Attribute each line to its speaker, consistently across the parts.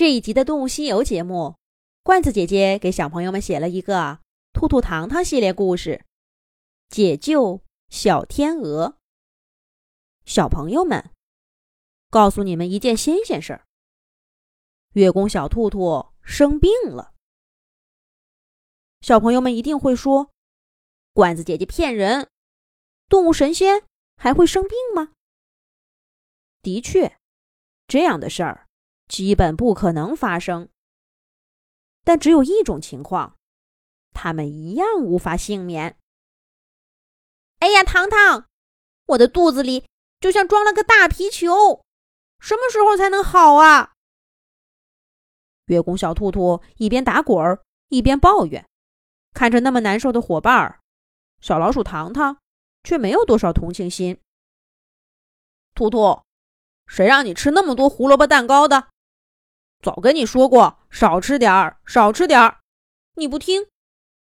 Speaker 1: 这一集的《动物西游》节目，罐子姐姐给小朋友们写了一个《兔兔糖糖》系列故事，《解救小天鹅》。小朋友们，告诉你们一件新鲜事儿：月宫小兔兔生病了。小朋友们一定会说，罐子姐姐骗人，动物神仙还会生病吗？的确，这样的事儿基本不可能发生。但只有一种情况，他们一样无法幸免。哎呀，糖糖，我的肚子里就像装了个大皮球，什么时候才能好啊？月宫小兔兔一边打滚儿一边抱怨。看着那么难受的伙伴儿，小老鼠糖糖却没有多少同情心。兔兔，谁让你吃那么多胡萝卜蛋糕的？早跟你说过，少吃点儿，少吃点儿，你不听，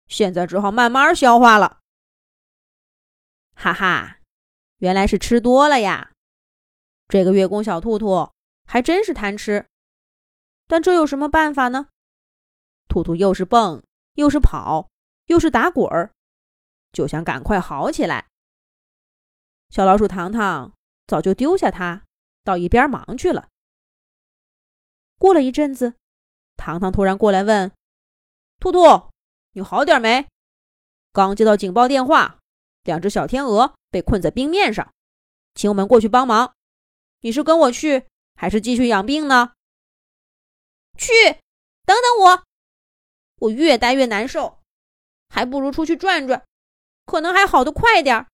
Speaker 1: 现在只好慢慢消化了。哈哈，原来是吃多了呀！这个月宫小兔兔还真是贪吃，但这有什么办法呢？兔兔又是蹦。又是跑，又是打滚儿，就想赶快好起来。小老鼠糖糖早就丢下它，到一边忙去了。过了一阵子，糖糖突然过来问：“兔兔，你好点没？刚接到警报电话，两只小天鹅被困在冰面上，请我们过去帮忙。你是跟我去，还是继续养病呢？”去，等等我。我越待越难受，还不如出去转转，可能还好的快点儿。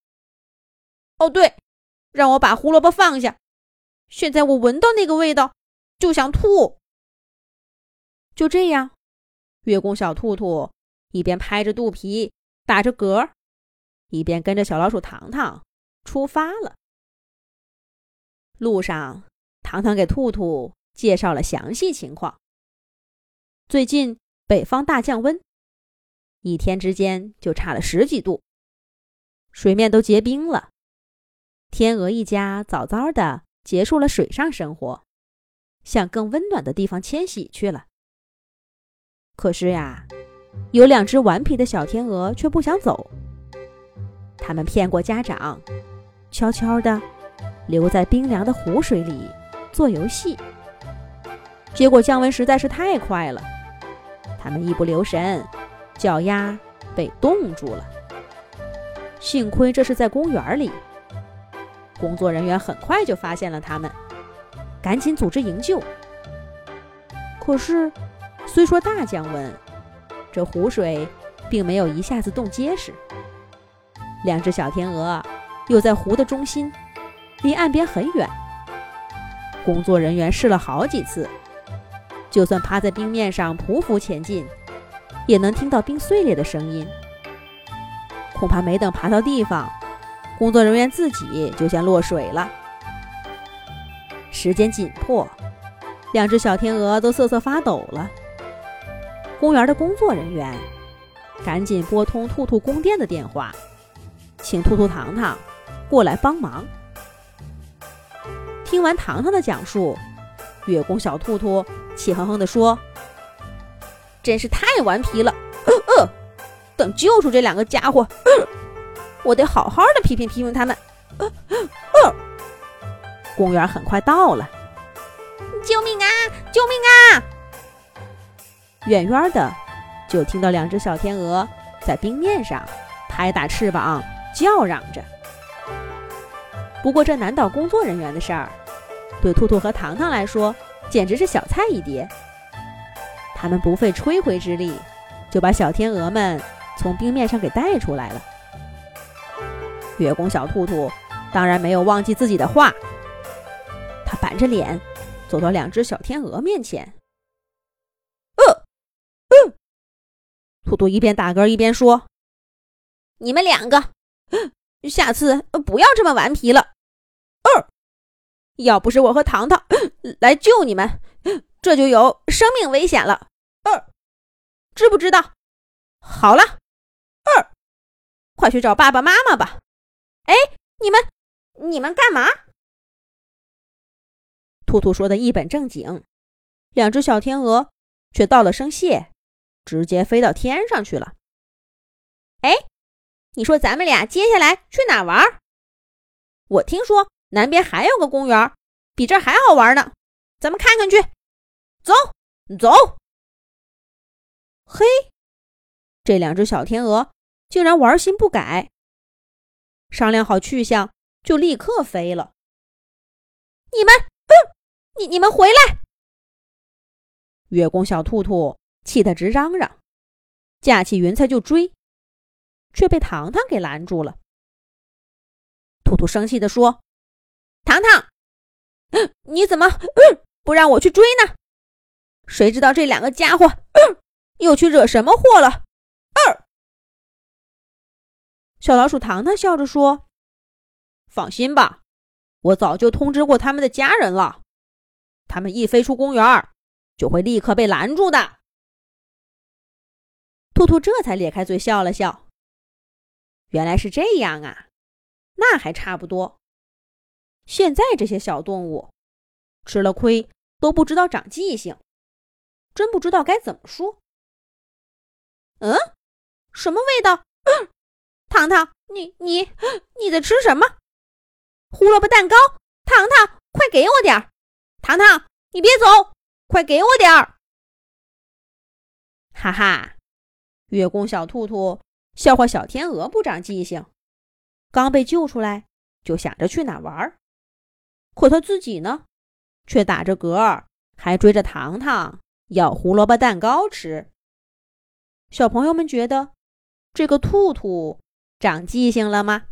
Speaker 1: 哦，对，让我把胡萝卜放下。现在我闻到那个味道就想吐。就这样，月宫小兔兔一边拍着肚皮打着嗝，一边跟着小老鼠糖糖出发了。路上，糖糖给兔兔介绍了详细情况。最近。北方大降温，一天之间就差了十几度，水面都结冰了。天鹅一家早早的结束了水上生活，向更温暖的地方迁徙去了。可是呀，有两只顽皮的小天鹅却不想走。他们骗过家长，悄悄的留在冰凉的湖水里做游戏。结果降温实在是太快了。他们一不留神，脚丫被冻住了。幸亏这是在公园里，工作人员很快就发现了他们，赶紧组织营救。可是，虽说大降温，这湖水并没有一下子冻结实。两只小天鹅又在湖的中心，离岸边很远。工作人员试了好几次。就算趴在冰面上匍匐前进，也能听到冰碎裂的声音。恐怕没等爬到地方，工作人员自己就先落水了。时间紧迫，两只小天鹅都瑟瑟发抖了。公园的工作人员赶紧拨通兔兔宫殿的电话，请兔兔糖糖过来帮忙。听完糖糖的讲述，月宫小兔兔。气哼哼地说：“真是太顽皮了！等救出这两个家伙，我得好好的批评批评他们。”，公园很快到了，救命啊！救命啊！远远的就听到两只小天鹅在冰面上拍打翅膀，叫嚷着。不过这难倒工作人员的事儿，对兔兔和糖糖来说。简直是小菜一碟。他们不费吹灰之力，就把小天鹅们从冰面上给带出来了。月宫小兔兔当然没有忘记自己的话，他板着脸走到两只小天鹅面前。兔兔一边打嗝一边说：“你们两个，下次不要这么顽皮了。”二。要不是我和糖糖来救你们，这就有生命危险了。二，知不知道？好了，二，快去找爸爸妈妈吧。哎，你们，你们干嘛？兔兔说的一本正经，两只小天鹅却道了声谢，直接飞到天上去了。哎，你说咱们俩接下来去哪玩？我听说南边还有个公园，比这还好玩呢，咱们看看去。走，走。嘿，这两只小天鹅竟然玩心不改，商量好去向，就立刻飞了。你们，嗯，你你们回来！月宫小兔兔气得直嚷嚷，架起云彩就追，却被糖糖给拦住了。兔兔生气地说：“糖糖，你怎么不让我去追呢？谁知道这两个家伙又去惹什么祸了？”二小老鼠糖糖笑着说：“放心吧，我早就通知过他们的家人了，他们一飞出公园。”就会立刻被拦住的。兔兔这才咧开嘴笑了笑。原来是这样啊，那还差不多。现在这些小动物吃了亏都不知道长记性，真不知道该怎么说。嗯，什么味道？嗯 糖糖，你你你在吃什么？胡萝卜蛋糕？糖糖，快给我点儿！糖糖，你别走！快给我点儿！哈哈，月宫小兔兔笑话小天鹅不长记性，刚被救出来就想着去哪玩儿，可他自己呢，却打着嗝，还追着糖糖要胡萝卜蛋糕吃。小朋友们觉得这个兔兔长记性了吗？